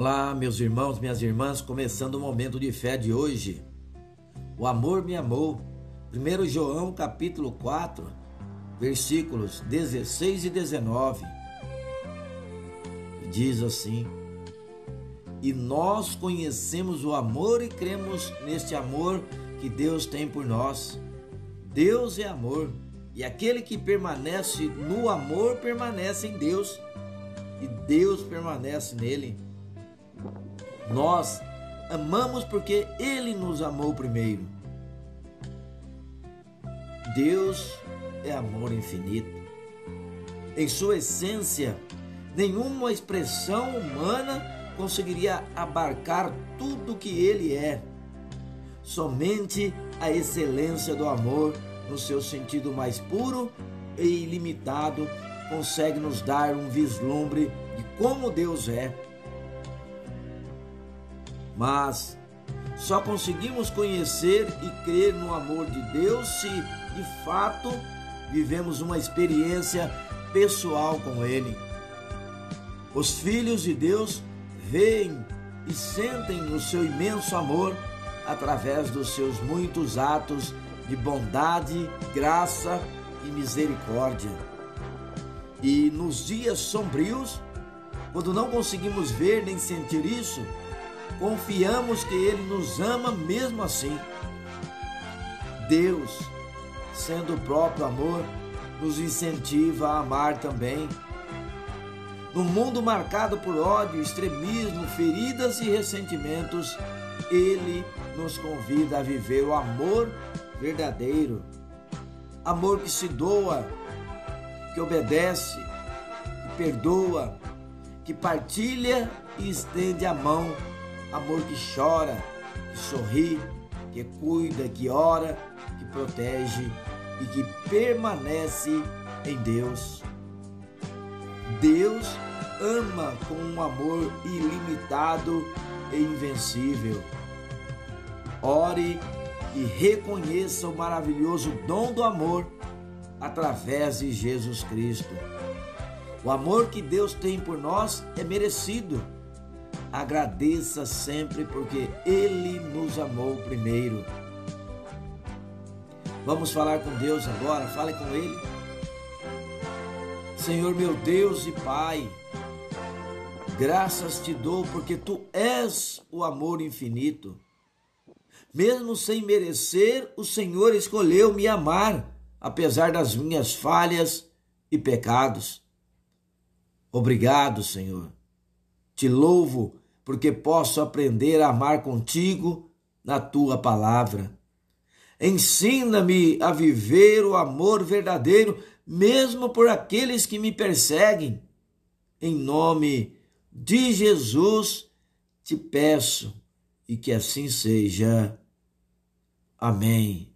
Olá, meus irmãos, minhas irmãs, começando o momento de fé de hoje. O amor me amou. 1 João capítulo 4, versículos 16 e 19. Diz assim: E nós conhecemos o amor e cremos neste amor que Deus tem por nós. Deus é amor, e aquele que permanece no amor permanece em Deus, e Deus permanece nele. Nós amamos porque Ele nos amou primeiro. Deus é amor infinito. Em sua essência, nenhuma expressão humana conseguiria abarcar tudo que Ele é. Somente a excelência do amor, no seu sentido mais puro e ilimitado, consegue nos dar um vislumbre de como Deus é mas só conseguimos conhecer e crer no amor de Deus se de fato vivemos uma experiência pessoal com Ele. Os filhos de Deus veem e sentem o seu imenso amor através dos seus muitos atos de bondade, graça e misericórdia. E nos dias sombrios, quando não conseguimos ver nem sentir isso, confiamos que Ele nos ama mesmo assim. Deus, sendo o próprio amor, nos incentiva a amar também. No mundo marcado por ódio, extremismo, feridas e ressentimentos, Ele nos convida a viver o amor verdadeiro. Amor que se doa, que obedece, que perdoa, que partilha e estende a mão amor que chora, que sorri, que cuida, que ora, que protege e que permanece em Deus. Deus ama com um amor ilimitado e invencível. Ore e reconheça o maravilhoso dom do amor através de Jesus Cristo. O amor que Deus tem por nós é merecido Agradeça sempre porque Ele nos amou primeiro. Vamos falar com Deus agora, fale com Ele. Senhor meu Deus e Pai, graças te dou porque Tu és o amor infinito. Mesmo sem merecer, o Senhor escolheu me amar, apesar das minhas falhas e pecados. Obrigado, Senhor. Te louvo porque posso aprender a amar contigo na tua palavra. Ensina-me a viver o amor verdadeiro, mesmo por aqueles que me perseguem. Em nome de Jesus te peço e que assim seja. Amém.